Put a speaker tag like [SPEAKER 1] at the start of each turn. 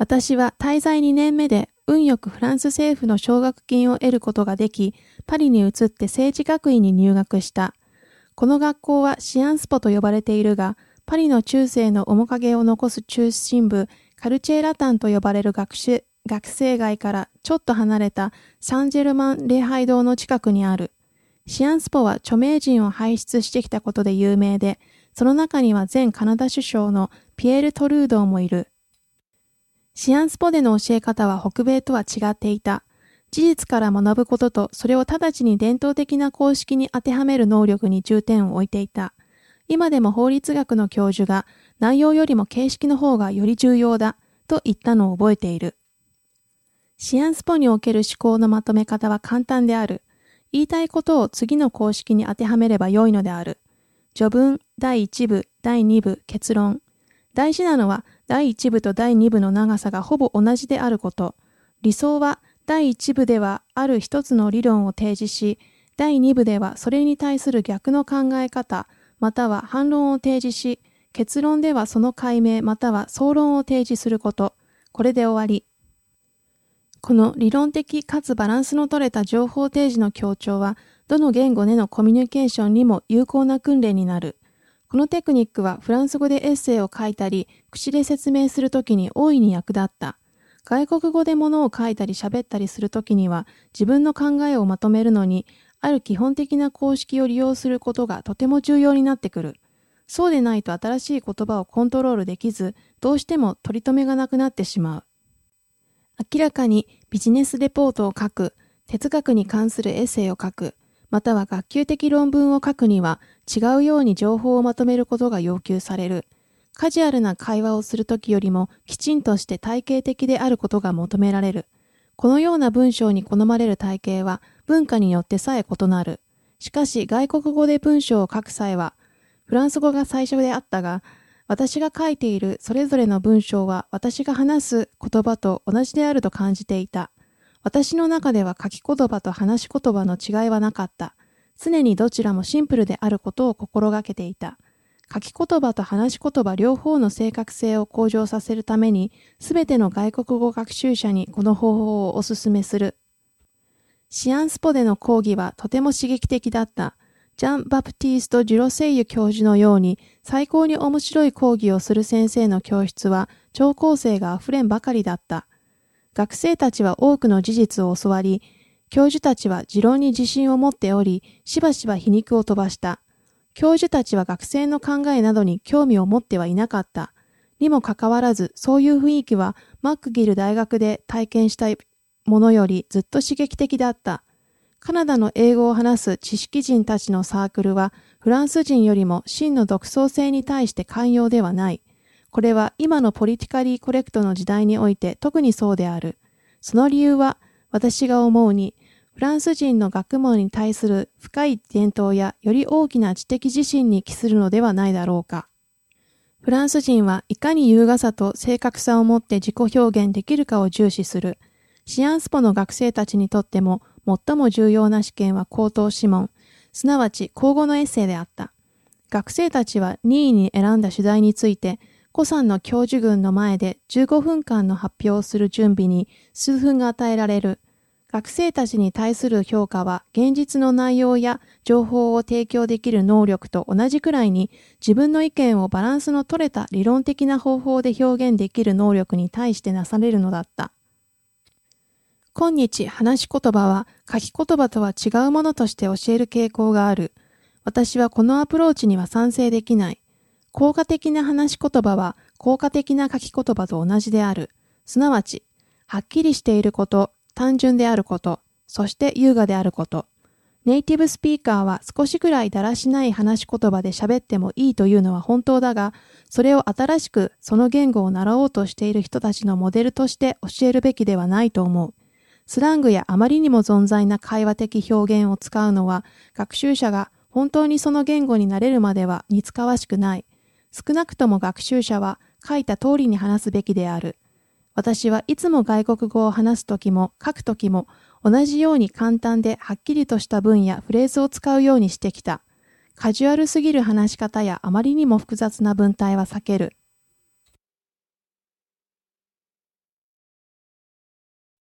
[SPEAKER 1] 私は滞在2年目で運よくフランス政府の奨学金を得ることができ、パリに移って政治学院に入学した。この学校はシアンスポと呼ばれているが、パリの中世の面影を残す中心部、カルチェラタンと呼ばれる学習学生街からちょっと離れたサンジェルマン礼拝堂の近くにある。シアンスポは著名人を輩出してきたことで有名で、その中には前カナダ首相のピエール・トルードーもいる。シアンスポでの教え方は北米とは違っていた。事実から学ぶことと、それを直ちに伝統的な公式に当てはめる能力に重点を置いていた。今でも法律学の教授が、内容よりも形式の方がより重要だ、と言ったのを覚えている。シアンスポにおける思考のまとめ方は簡単である。言いたいことを次の公式に当てはめればよいのである。序文、第1部、第2部、結論。大事なのは第1部と第2部の長さがほぼ同じであること。理想は第1部ではある一つの理論を提示し、第2部ではそれに対する逆の考え方、または反論を提示し、結論ではその解明または総論を提示すること。これで終わり。この理論的かつバランスの取れた情報提示の強調は、どの言語でのコミュニケーションにも有効な訓練になる。このテクニックはフランス語でエッセイを書いたり、口で説明するときに大いに役立った。外国語で物を書いたり喋ったりするときには、自分の考えをまとめるのに、ある基本的な公式を利用することがとても重要になってくる。そうでないと新しい言葉をコントロールできず、どうしても取り留めがなくなってしまう。明らかにビジネスレポートを書く、哲学に関するエッセイを書く、または学級的論文を書くには違うように情報をまとめることが要求される。カジュアルな会話をするときよりもきちんとして体系的であることが求められる。このような文章に好まれる体系は文化によってさえ異なる。しかし外国語で文章を書く際はフランス語が最初であったが、私が書いているそれぞれの文章は私が話す言葉と同じであると感じていた。私の中では書き言葉と話し言葉の違いはなかった。常にどちらもシンプルであることを心がけていた。書き言葉と話し言葉両方の正確性を向上させるために、すべての外国語学習者にこの方法をお勧めする。シアンスポでの講義はとても刺激的だった。ジャン・バプティースト・ジュロセイユ教授のように最高に面白い講義をする先生の教室は超高生が溢れんばかりだった。学生たちは多くの事実を教わり、教授たちは持論に自信を持っており、しばしば皮肉を飛ばした。教授たちは学生の考えなどに興味を持ってはいなかった。にもかかわらず、そういう雰囲気はマックギル大学で体験したものよりずっと刺激的だった。カナダの英語を話す知識人たちのサークルは、フランス人よりも真の独創性に対して寛容ではない。これは今のポリティカリーコレクトの時代において特にそうである。その理由は、私が思うに、フランス人の学問に対する深い伝統やより大きな知的自信に帰するのではないだろうか。フランス人はいかに優雅さと正確さを持って自己表現できるかを重視する。シアンスポの学生たちにとっても最も重要な試験は口頭諮問、すなわち口語のエッセイであった。学生たちは任意に選んだ主題について、古参の教授群の前で15分間の発表をする準備に数分が与えられる。学生たちに対する評価は現実の内容や情報を提供できる能力と同じくらいに自分の意見をバランスの取れた理論的な方法で表現できる能力に対してなされるのだった。今日話し言葉は書き言葉とは違うものとして教える傾向がある。私はこのアプローチには賛成できない。効果的な話し言葉は効果的な書き言葉と同じである。すなわち、はっきりしていること、単純であること、そして優雅であること。ネイティブスピーカーは少しくらいだらしない話し言葉で喋ってもいいというのは本当だが、それを新しくその言語を習おうとしている人たちのモデルとして教えるべきではないと思う。スラングやあまりにも存在な会話的表現を使うのは、学習者が本当にその言語になれるまでは似つかわしくない。少なくとも学習者は書いた通りに話すべきである。私はいつも外国語を話すときも書くときも同じように簡単ではっきりとした文やフレーズを使うようにしてきた。カジュアルすぎる話し方やあまりにも複雑な文体は避ける。